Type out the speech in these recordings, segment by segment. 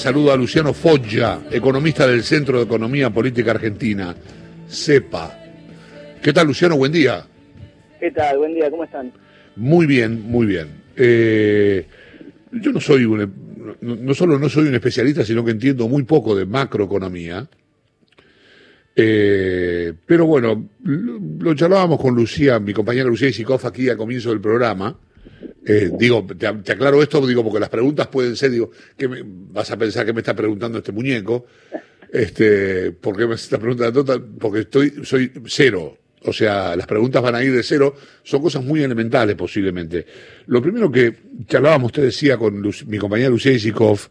Saludo a Luciano Foggia, economista del Centro de Economía Política Argentina, CEPA. ¿Qué tal, Luciano? Buen día. ¿Qué tal? Buen día, ¿cómo están? Muy bien, muy bien. Eh, yo no soy un, no, no, solo no soy un especialista, sino que entiendo muy poco de macroeconomía. Eh, pero bueno, lo, lo, charlábamos con Lucía, mi compañera Lucía Isikoff aquí al comienzo del programa. Eh, digo, te, aclaro esto, digo, porque las preguntas pueden ser, digo, que vas a pensar que me está preguntando este muñeco, este, ¿por qué me está preguntando? Porque estoy, soy cero, o sea, las preguntas van a ir de cero, son cosas muy elementales posiblemente. Lo primero que charlábamos, usted decía con mi compañera Lucía Isikoff,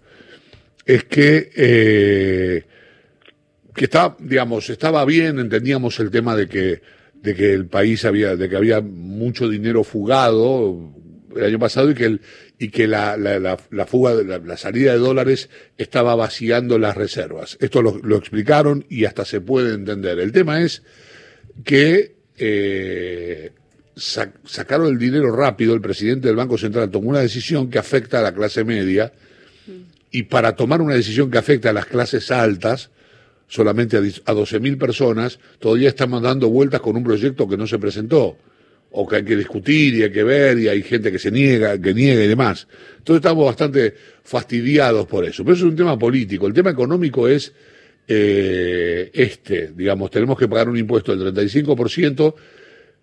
es que, eh, que estaba, digamos, estaba bien, entendíamos el tema de que, de que el país había, de que había mucho dinero fugado, el año pasado y que, el, y que la, la, la, la fuga, la, la, salida de dólares estaba vaciando las reservas. Esto lo, explicaron y hasta se puede entender. El tema es que eh, sac, sacaron el dinero rápido, el presidente del Banco Central tomó una decisión que afecta a la clase media y para tomar una decisión que afecta a las clases altas, solamente a, a 12.000 personas, todavía estamos dando vueltas con un proyecto que no se presentó o que hay que discutir y hay que ver y hay gente que se niega, que niega y demás. Entonces estamos bastante fastidiados por eso. Pero eso es un tema político. El tema económico es eh, este, digamos, tenemos que pagar un impuesto del 35%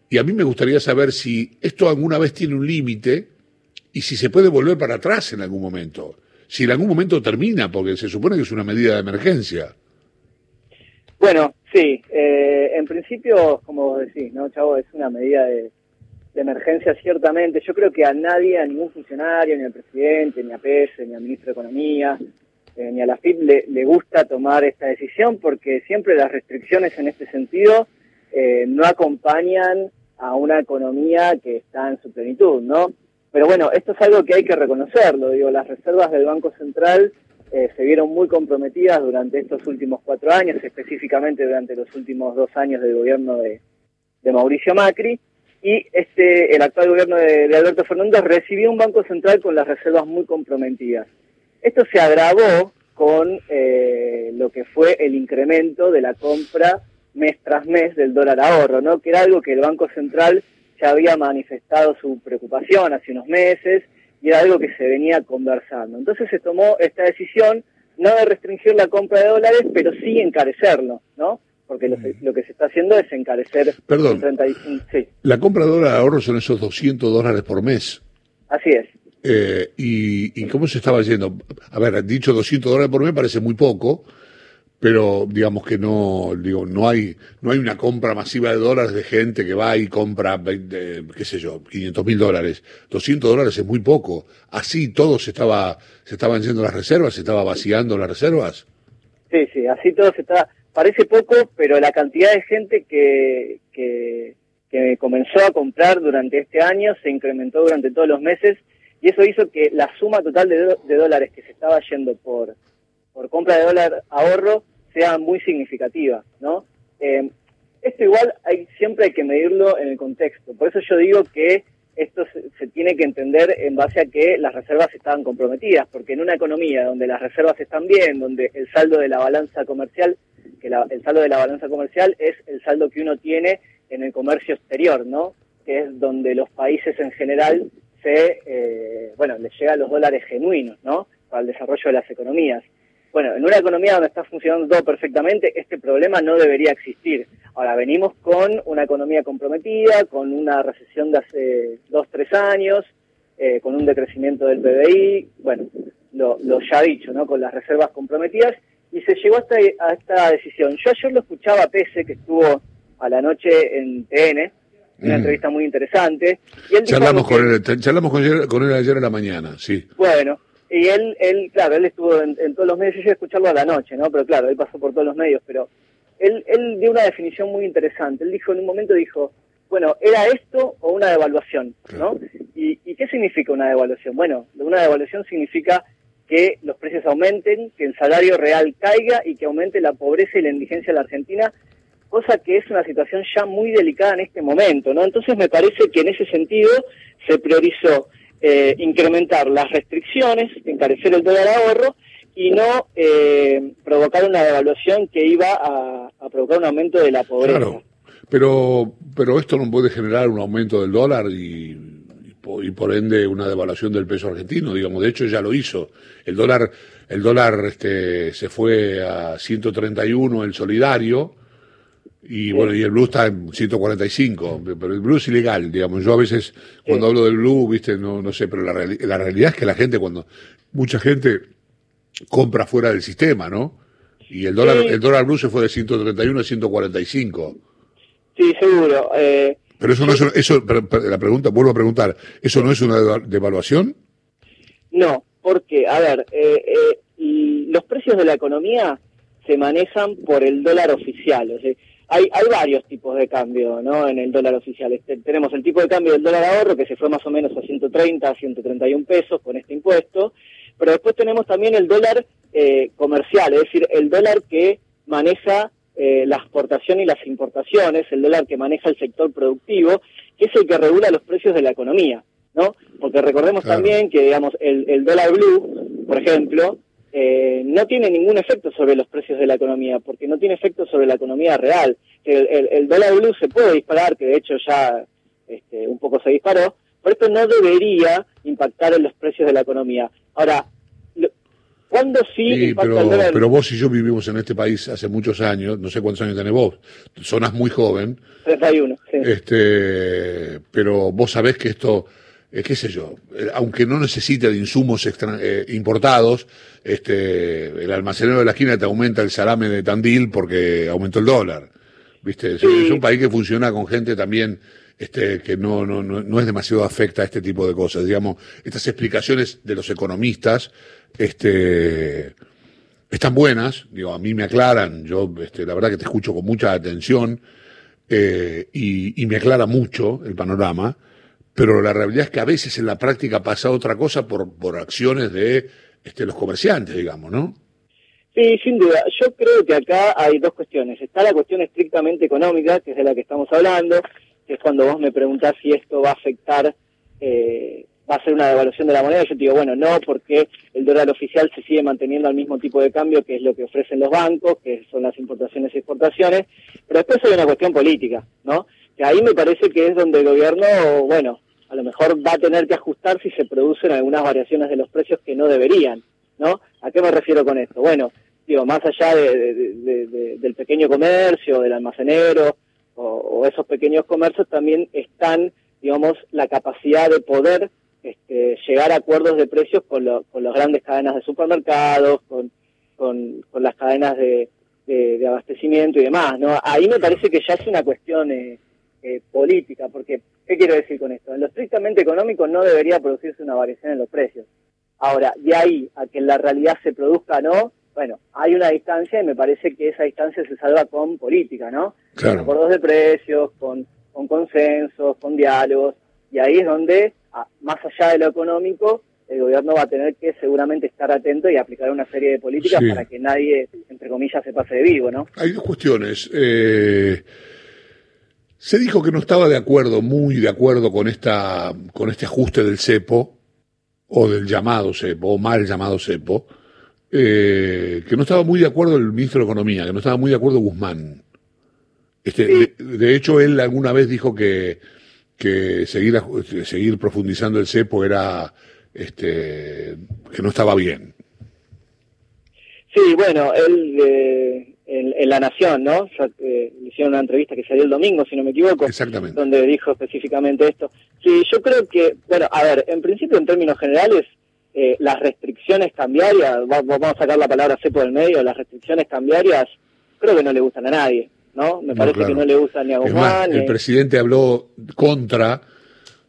y a mí me gustaría saber si esto alguna vez tiene un límite y si se puede volver para atrás en algún momento. Si en algún momento termina, porque se supone que es una medida de emergencia. Bueno, sí, eh, en principio, como vos decís, ¿no, Chavo? Es una medida de, emergencia, ciertamente. Yo creo que a nadie, a ningún funcionario, ni al presidente, ni a PS, ni al ministro de Economía, eh, ni a la FIP le, le, gusta tomar esta decisión porque siempre las restricciones en este sentido eh, no acompañan a una economía que está en su plenitud, ¿no? Pero bueno, esto es algo que hay que reconocerlo, digo, las reservas del Banco Central eh, se vieron muy comprometidas durante estos últimos cuatro años, específicamente durante los últimos dos años del gobierno de, Mauricio Macri, y este, el actual gobierno de, de, Alberto Fernández recibió un Banco Central con las reservas muy comprometidas. Esto se agravó con eh, lo que fue el incremento de la compra mes tras mes del dólar ahorro, ¿no? Que era algo que el Banco Central ya había manifestado su preocupación hace unos meses y era algo que se venía conversando. Entonces se tomó esta decisión no de restringir la compra de dólares, pero sí encarecerlo, ¿no? Porque lo, lo que se está haciendo es encarecer. Perdón. 35, sí. La compra de dólar ahorro son esos 200 dólares por mes. Así es. Eh, y, y, cómo se estaba yendo? A ver, dicho 200 dólares por mes parece muy poco, pero digamos que no, digo, no hay, no hay una compra masiva de dólares de gente que va y compra, 20, qué sé yo, 500 mil dólares. 200 dólares es muy poco. Así todo se estaba, se estaban yendo las reservas, se estaba vaciando las reservas. Sí, sí, así todo se está, parece poco, pero la cantidad de gente que, que, que comenzó a comprar durante este año se incrementó durante todos los meses y eso hizo que la suma total de, de dólares que se estaba yendo por, por compra de dólar ahorro sea muy significativa, ¿no? Eh, esto igual hay, siempre hay que medirlo en el contexto. Por eso yo digo que esto se, se, tiene que entender en base a que las reservas estaban comprometidas, porque en una economía donde las reservas están bien, donde el saldo de la balanza comercial, que la, el saldo de la balanza comercial es el saldo que uno tiene en el comercio exterior, ¿no? Que es donde los países en general se, eh, bueno, les llegan los dólares genuinos, ¿no? Para el desarrollo de las economías. Bueno, en una economía donde está funcionando todo perfectamente, este problema no debería existir. Ahora, venimos con una economía comprometida, con una recesión de hace dos, tres años, eh, con un decrecimiento del PBI, bueno, lo, lo, ya dicho, ¿no? Con las reservas comprometidas, y se llegó hasta a esta decisión. Yo ayer lo escuchaba a Pese, que estuvo a la noche en TN, una mm. entrevista muy interesante. Y él charlamos, con él, charlamos con él, con él ayer en la mañana, sí. Bueno, y él, él claro, él estuvo en, en, todos los medios, yo llegué a escucharlo a la noche, ¿no? Pero claro, él pasó por todos los medios, pero él, él dio una definición muy interesante. Él dijo, en un momento dijo, bueno, ¿era esto o una devaluación? ¿no? ¿Y, ¿Y qué significa una devaluación? Bueno, una devaluación significa que los precios aumenten, que el salario real caiga y que aumente la pobreza y la indigencia en la Argentina, cosa que es una situación ya muy delicada en este momento, ¿no? Entonces me parece que en ese sentido se priorizó eh, incrementar las restricciones, encarecer el dólar ahorro y no eh, provocar una devaluación que iba a, provocar un aumento de la pobreza. Claro, pero, pero esto no puede generar un aumento del dólar y, y, por ende una devaluación del peso argentino, digamos, de hecho ya lo hizo. El dólar, el dólar este, se fue a 131, el solidario, y bueno, y el blue está en 145, pero el blue es ilegal, digamos. Yo a veces, cuando hablo del blue, viste, no, no sé, pero la, la realidad es que la gente, cuando, mucha gente compra fuera del sistema, ¿no? Y el dólar, el dólar blue se fue de 131 a 145. Sí, seguro. Eh, pero eso no es, eso, la pregunta, vuelvo a preguntar, ¿eso no es una devaluación? No, porque, a ver, eh, eh, los precios de la economía se manejan por el dólar oficial. O sea, hay, hay varios tipos de cambio ¿no? en el dólar oficial. Este, tenemos el tipo de cambio del dólar ahorro, que se fue más o menos a 130, a 131 pesos con este impuesto, pero después tenemos también el dólar eh, comercial, es decir, el dólar que maneja eh, la exportación y las importaciones, el dólar que maneja el sector productivo, que es el que regula los precios de la economía, ¿no? Porque recordemos también que, digamos, el, el dólar blue, por ejemplo, eh, no tiene ningún efecto sobre los precios de la economía, porque no tiene efecto sobre la economía real. El, dólar blue se puede disparar, que de hecho ya este, un poco se disparó, pero esto no debería impactar en los precios de la economía. Ahora, ¿cuándo sí, impacta pero, el dólar? Pero vos y yo vivimos en este país hace muchos años, no sé cuántos años tenés vos, sonas muy joven. 31, sí. Este, pero vos sabés que esto eh, qué sé yo, eh, aunque no necesite de insumos eh, importados, este, el almacenero de la esquina te aumenta el salame de Tandil porque aumentó el dólar. ¿Viste? Es un país que funciona con gente también este, que no, no, no, es demasiado afecta a este tipo de cosas. Digamos, estas explicaciones de los economistas este, están buenas, digo, a mí me aclaran, yo este, la verdad que te escucho con mucha atención y, y me aclara mucho el panorama pero la realidad es que a veces en la práctica pasa otra cosa por, por acciones de este, los comerciantes, digamos, ¿no? Sí, sin duda. Yo creo que acá hay dos cuestiones. Está la cuestión estrictamente económica, que es de la que estamos hablando, que es cuando vos me preguntás si esto va a afectar, eh, va a ser una devaluación de la moneda. Yo te digo, bueno, no, porque el dólar oficial se sigue manteniendo al mismo tipo de cambio, que es lo que ofrecen los bancos, que son las importaciones y exportaciones. Pero después hay una cuestión política, ¿no? Que ahí me parece que es donde el gobierno, bueno, a lo mejor va a tener que ajustar si se producen algunas variaciones de los precios que no deberían, ¿no? ¿A qué me refiero con esto? Bueno, digo, más allá del pequeño comercio, del almacenero o, esos pequeños comercios, también están, digamos, la capacidad de poder este, llegar a acuerdos de precios con, con las grandes cadenas de supermercados, con, con, las cadenas de, abastecimiento y demás, ¿no? Ahí me parece que ya es una cuestión eh, eh, política, porque ¿qué quiero decir con esto? En lo estrictamente económico no debería producirse una variación en los precios. Ahora, de ahí a que en la realidad se produzca no, bueno, hay una distancia y me parece que esa distancia se salva con política, ¿no? Con acuerdos de precios, con, con consensos, con diálogos, y ahí es donde, más allá de lo económico, el gobierno va a tener que seguramente estar atento y aplicar una serie de políticas para que nadie, entre comillas, se pase de vivo, ¿no? Hay dos cuestiones. Eh, se dijo que no estaba de acuerdo, muy de acuerdo con esta, con este ajuste del cepo, o del llamado cepo, o mal llamado cepo, eh, que no estaba muy de acuerdo el ministro de Economía, que no estaba muy de acuerdo Guzmán. Este, de, hecho, él alguna vez dijo que, que seguir, seguir profundizando el cepo era, este, que no estaba bien. Sí, bueno, él eh, en, La Nación, ¿no? Eh, le hicieron una entrevista que salió el domingo, si no me equivoco, donde dijo específicamente esto. Sí, yo creo que, bueno, a ver, en principio, en términos generales, eh, las restricciones cambiarias, vamos a sacar la palabra cepo del medio, las restricciones cambiarias, creo que no le gustan a nadie, ¿no? Me parece que no le gustan ni a Guzmán. el presidente habló contra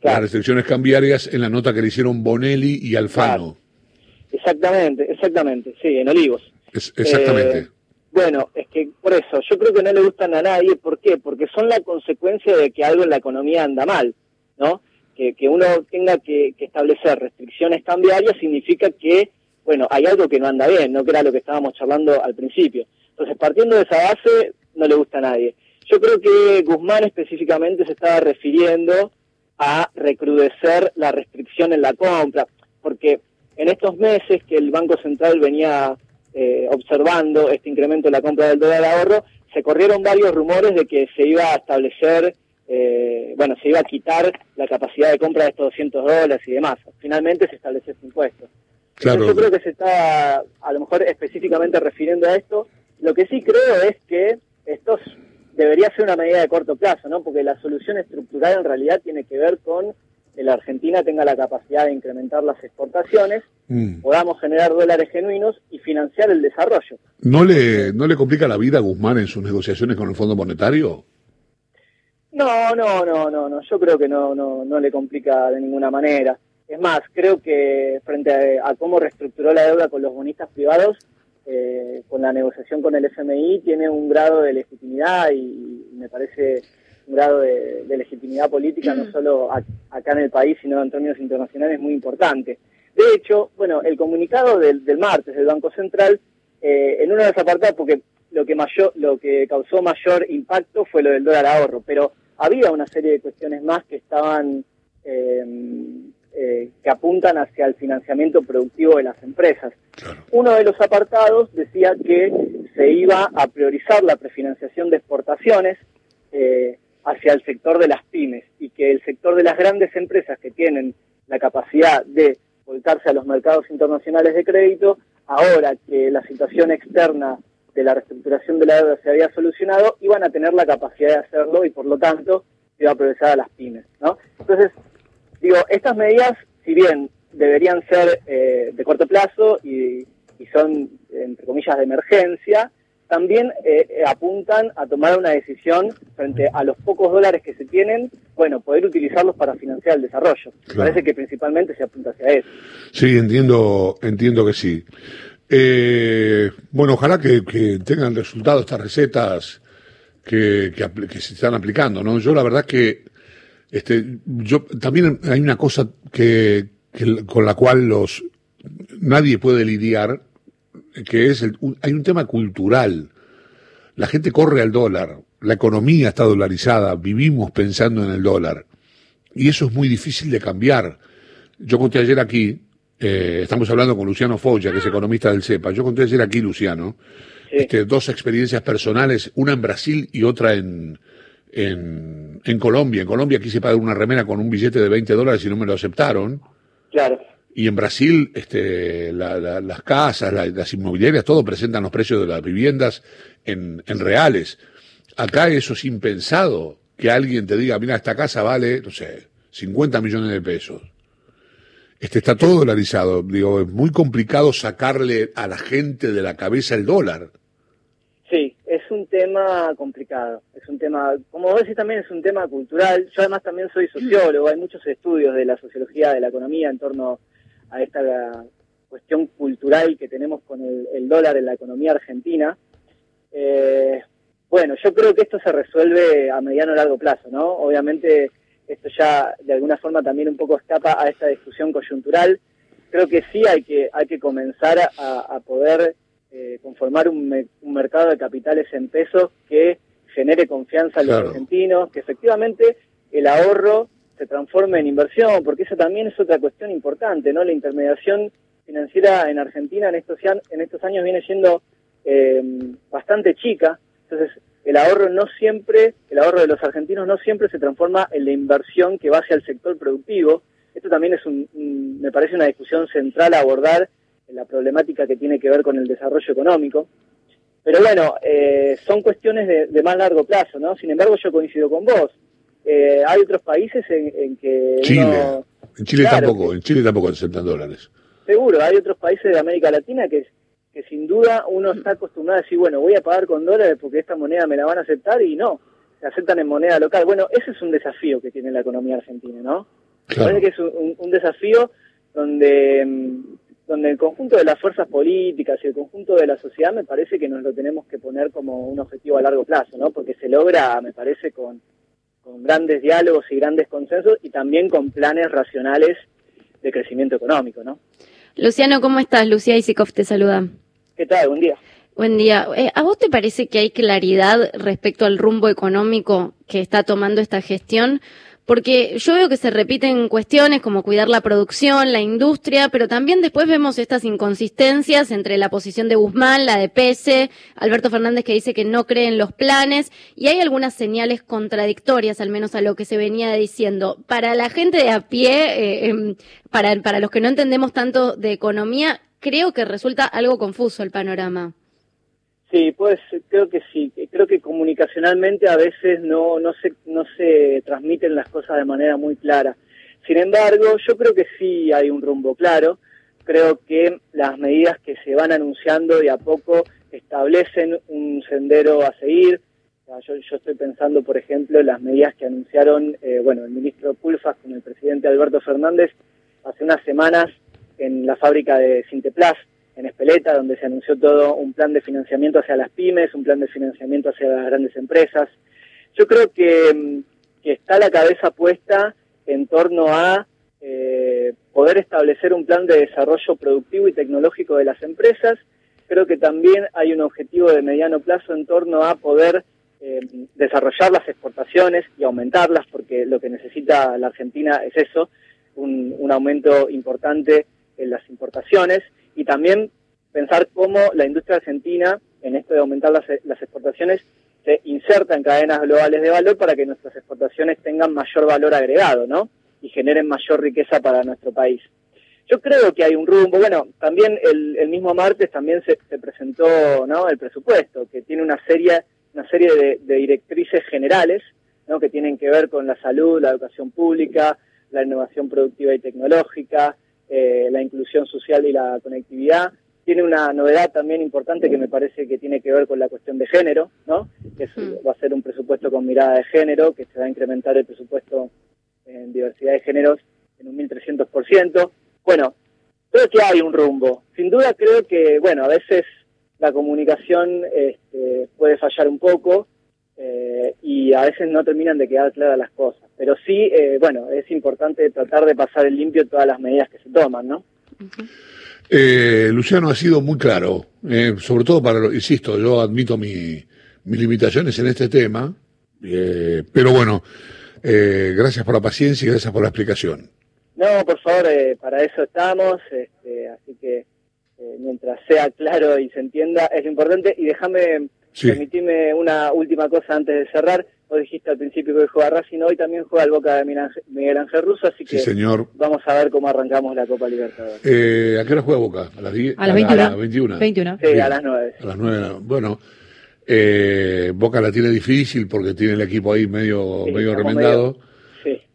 las restricciones cambiarias en la nota que le hicieron Bonelli y Alfano. Exactamente, exactamente, sí, en Olivos. exactamente. Eh, bueno, es que por eso, yo creo que no le gustan a nadie. ¿Por qué? Porque son la consecuencia de que algo en la economía anda mal, ¿no? Que, que uno tenga que, establecer restricciones cambiarias significa que, bueno, hay algo que no anda bien, ¿no? Que era lo que estábamos charlando al principio. Entonces, partiendo de esa base, no le gusta a nadie. Yo creo que Guzmán específicamente se estaba refiriendo a recrudecer la restricción en la compra, porque en estos meses que el Banco Central venía eh, observando este incremento de la compra del dólar ahorro, se corrieron varios rumores de que se iba a establecer, eh, bueno, se iba a quitar la capacidad de compra de estos 200 dólares y demás. Finalmente se estableció este impuesto. Claro. yo creo que se está a lo mejor específicamente refiriendo a esto. Lo que sí creo es que esto debería ser una medida de corto plazo, ¿no? Porque la solución estructural en realidad tiene que ver con que la Argentina tenga la capacidad de incrementar las exportaciones, mm. podamos generar dólares genuinos y financiar el desarrollo. ¿No le, ¿No le complica la vida a Guzmán en sus negociaciones con el Fondo Monetario? No, no, no, no, no. Yo creo que no, no, no le complica de ninguna manera. Es más, creo que frente a, cómo reestructuró la deuda con los bonistas privados, eh, con la negociación con el FMI, tiene un grado de legitimidad y me parece un grado de, legitimidad política no solo acá en el país, sino en términos internacionales muy importante. De hecho, bueno, el comunicado del, martes del Banco Central, eh, en uno de los apartados, porque lo que, mayor, lo que causó mayor impacto fue lo del dólar ahorro, pero había una serie de cuestiones más que estaban, eh, eh, que apuntan hacia el financiamiento productivo de las empresas. Uno de los apartados decía que se iba a priorizar la prefinanciación de exportaciones, eh, hacia el sector de las pymes y que el sector de las grandes empresas que tienen la capacidad de volcarse a los mercados internacionales de crédito, ahora que la situación externa de la reestructuración de la deuda se había solucionado, iban a tener la capacidad de hacerlo y por lo tanto iba a aprovechar a las pymes. ¿no? Entonces, digo, estas medidas, si bien deberían ser eh, de corto plazo y, y son, entre comillas, de emergencia, también eh, eh, apuntan a tomar una decisión frente a los pocos dólares que se tienen, bueno, poder utilizarlos para financiar el desarrollo. Parece que principalmente se apunta hacia eso. Sí, entiendo, entiendo que sí. Eh, bueno, ojalá que, tengan resultado estas recetas que, que, se están aplicando, ¿no? Yo la verdad que, este, yo también hay una cosa que, con la cual los nadie puede lidiar que es el, hay un tema cultural. La gente corre al dólar, la economía está dolarizada, vivimos pensando en el dólar. Y eso es muy difícil de cambiar. Yo conté ayer aquí, eh, estamos hablando con Luciano Foggia, que es economista del CEPA. Yo conté ayer aquí, Luciano, este, dos experiencias personales, una en Brasil y otra en, en, en Colombia. En Colombia quise pagar una remera con un billete de 20 dólares y no me lo aceptaron. Claro. Y en Brasil, este, las casas, las inmobiliarias, todo presentan los precios de las viviendas en, en, reales. Acá eso es impensado, que alguien te diga, mira, esta casa vale, no sé, 50 millones de pesos. Este está todo dolarizado. Digo, es muy complicado sacarle a la gente de la cabeza el dólar. Sí, es un tema complicado. Es un tema, como vos decís, también es un tema cultural. Yo además también soy sociólogo. Hay muchos estudios de la sociología de la economía en torno a esta cuestión cultural que tenemos con el, dólar en la economía argentina. Eh, bueno, yo creo que esto se resuelve a mediano o largo plazo, ¿no? Obviamente esto ya de alguna forma también un poco escapa a esta discusión coyuntural. Creo que sí hay que, hay que comenzar a, poder eh, conformar un, mercado de capitales en pesos que genere confianza a los argentinos, que efectivamente el ahorro se transforme en inversión, porque eso también es otra cuestión importante, ¿no? La intermediación financiera en Argentina en estos, en estos años viene siendo eh, bastante chica, entonces el ahorro no siempre, el ahorro de los argentinos no siempre se transforma en la inversión que va hacia el sector productivo. Esto también es un, me parece una discusión central a abordar en la problemática que tiene que ver con el desarrollo económico. Pero bueno, eh, son cuestiones de, de, más largo plazo, ¿no? Sin embargo, yo coincido con vos. Eh, hay otros países en, que... Chile. en Chile tampoco, en Chile tampoco aceptan dólares. Seguro, hay otros países de América Latina que, que sin duda uno está acostumbrado a decir, bueno, voy a pagar con dólares porque esta moneda me la van a aceptar y no, se aceptan en moneda local. Bueno, ese es un desafío que tiene la economía argentina, ¿no? Parece que es un, desafío donde, mm, donde el conjunto de las fuerzas políticas y el conjunto de la sociedad me parece que nos lo tenemos que poner como un objetivo a largo plazo, ¿no? Porque se logra, me parece, con con grandes diálogos y grandes consensos y también con planes racionales de crecimiento económico, ¿no? Luciano, ¿cómo estás? Lucía Isikov te saluda. ¿Qué tal? Buen día. Buen día. Eh, ¿A vos te parece que hay claridad respecto al rumbo económico que está tomando esta gestión? Porque yo veo que se repiten cuestiones como cuidar la producción, la industria, pero también después vemos estas inconsistencias entre la posición de Guzmán, la de Pese, Alberto Fernández que dice que no cree en los planes, y hay algunas señales contradictorias, al menos a lo que se venía diciendo. Para la gente de a pie, eh, em, para, para los que no entendemos tanto de economía, creo que resulta algo confuso el panorama. Sí, pues creo que sí. Creo que comunicacionalmente a veces no, no, se, no se transmiten las cosas de manera muy clara. Sin embargo, yo creo que sí hay un rumbo claro. Creo que las medidas que se van anunciando de a poco establecen un sendero a seguir. yo, yo, estoy pensando, por ejemplo, en las medidas que anunciaron eh, bueno, el ministro Pulfas con el presidente Alberto Fernández hace unas semanas en la fábrica de Sinteplas, en Espeleta, donde se anunció todo un plan de financiamiento hacia las pymes, un plan de financiamiento hacia las grandes empresas. Yo creo que, mm, está la cabeza puesta en torno a eh, poder establecer un plan de desarrollo productivo y tecnológico de las empresas. Creo que también hay un objetivo de mediano plazo en torno a poder eh, desarrollar las exportaciones y aumentarlas, porque lo que necesita la Argentina es eso, un, un aumento importante en las importaciones y también pensar cómo la industria argentina, en esto de aumentar las, las exportaciones, se inserta en cadenas globales de valor para que nuestras exportaciones tengan mayor valor agregado, ¿no? Y generen mayor riqueza para nuestro país. Yo creo que hay un rumbo, bueno, también el, el mismo martes también se, se, presentó, ¿no? El presupuesto, que tiene una serie, una serie de, de directrices generales, ¿no? Que tienen que ver con la salud, la educación pública, la innovación productiva y tecnológica, eh, la inclusión social y la conectividad. Tiene una novedad también importante que me parece que tiene que ver con la cuestión de género, ¿no? Que mm. va a ser un presupuesto con mirada de género, que se va a incrementar el presupuesto en diversidad de géneros en un 1.300%. Bueno, creo que hay un rumbo. Sin duda creo que, bueno, a veces la comunicación este, puede fallar un poco, eh, y a veces no terminan de quedar claras las cosas. Pero sí, eh, bueno, es importante tratar de pasar en limpio todas las medidas que se toman, ¿no? Eh, Luciano ha sido muy claro, eh, sobre todo para, insisto, yo admito mi, mis limitaciones en este tema, eh, pero bueno, eh, gracias por la paciencia y gracias por la explicación. No, por favor, eh, para eso estamos, este, así que mientras sea claro y se entienda es lo importante. Y déjame Sí. Permitime una última cosa antes de cerrar. Vos dijiste al principio que juega Racing, hoy también juega el Boca de Miguel Ángel Russo, así que sí, señor. vamos a ver cómo arrancamos la Copa Libertadores. Eh, ¿A qué hora juega Boca? ¿A las, 10? a las 21? A las 21. 21. Sí, a las 9. A las 9. Bueno, eh, Boca la tiene difícil porque tiene el equipo ahí medio, sí, medio remendado. Medio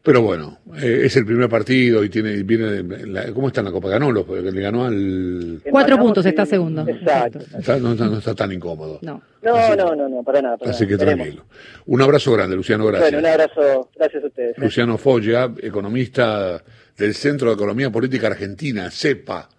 pero bueno, eh, es el primer partido y tiene viene la, ¿cómo está en la Copa? Ganó los, le ganó al cuatro puntos está segundo. Exacto. Está, no, no, está tan incómodo. No, no, así, no, no, no, para nada. Para así nada. que tranquilo. Un abrazo grande, Luciano, gracias. Bueno, un abrazo, gracias a ustedes. Luciano Folla, economista del Centro de Economía Política Argentina, CEPA.